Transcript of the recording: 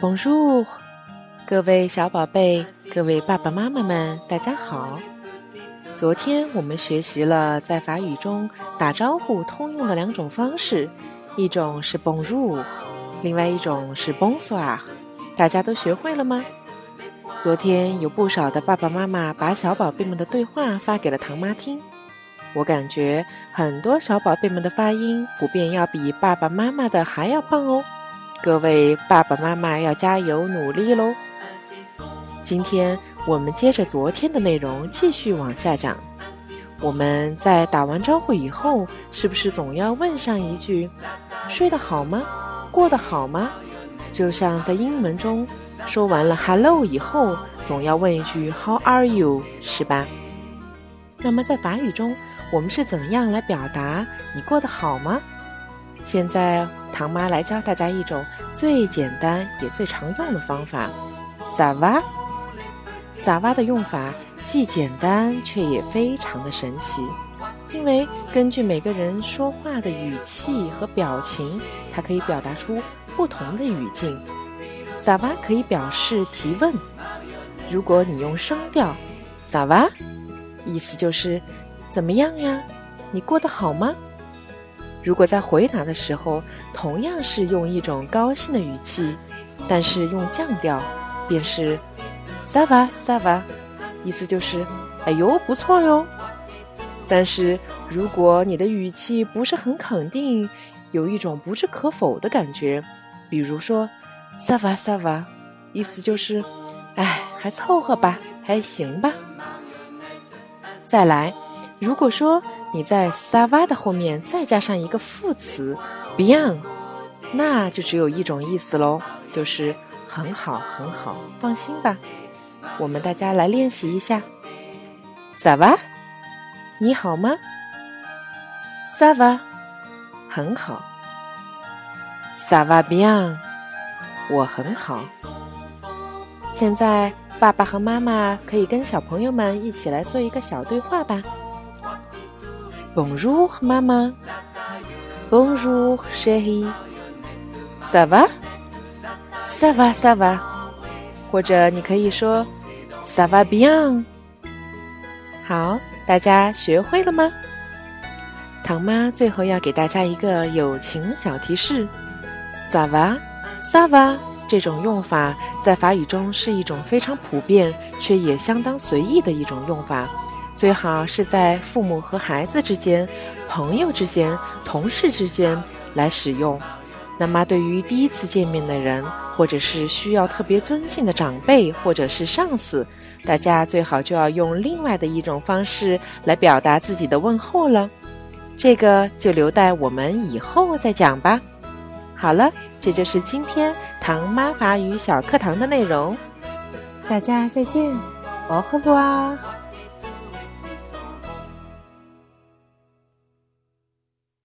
Bonjour，各位小宝贝，各位爸爸妈妈们，大家好。昨天我们学习了在法语中打招呼通用的两种方式，一种是 Bonjour，另外一种是 Bonsoir。大家都学会了吗？昨天有不少的爸爸妈妈把小宝贝们的对话发给了唐妈听，我感觉很多小宝贝们的发音普遍要比爸爸妈妈的还要棒哦。各位爸爸妈妈要加油努力喽！今天我们接着昨天的内容继续往下讲。我们在打完招呼以后，是不是总要问上一句“睡得好吗？过得好吗？”就像在英文中说完了 “hello” 以后，总要问一句 “how are you”，是吧？那么在法语中，我们是怎样来表达“你过得好吗？”现在，唐妈来教大家一种最简单也最常用的方法——萨哇。萨哇的用法既简单，却也非常的神奇。因为根据每个人说话的语气和表情，它可以表达出不同的语境。萨哇可以表示提问。如果你用声调“萨哇”，意思就是“怎么样呀？你过得好吗？”如果在回答的时候，同样是用一种高兴的语气，但是用降调，便是 “sa va sa va”，意思就是“哎呦，不错哟”。但是如果你的语气不是很肯定，有一种不置可否的感觉，比如说 “sa va sa va”，意思就是“哎，还凑合吧，还行吧”。再来，如果说。你在 “sava” 的后面再加上一个副词 “beyond”，那就只有一种意思喽，就是很好很好，放心吧。我们大家来练习一下，“sava”，你好吗？“sava”，很好，“sava beyond，我很好。现在爸爸和妈妈可以跟小朋友们一起来做一个小对话吧。Bonjour, maman. Bonjour, chérie. Ça va? Ça va, ça va. 或者你可以说 Ça va bien. 好，大家学会了吗？唐妈最后要给大家一个友情小提示：Ça va, ça va 这种用法在法语中是一种非常普遍却也相当随意的一种用法。最好是在父母和孩子之间、朋友之间、同事之间来使用。那么，对于第一次见面的人，或者是需要特别尊敬的长辈或者是上司，大家最好就要用另外的一种方式来表达自己的问候了。这个就留待我们以后再讲吧。好了，这就是今天唐妈法语小课堂的内容。大家再见，哦呵喽啊！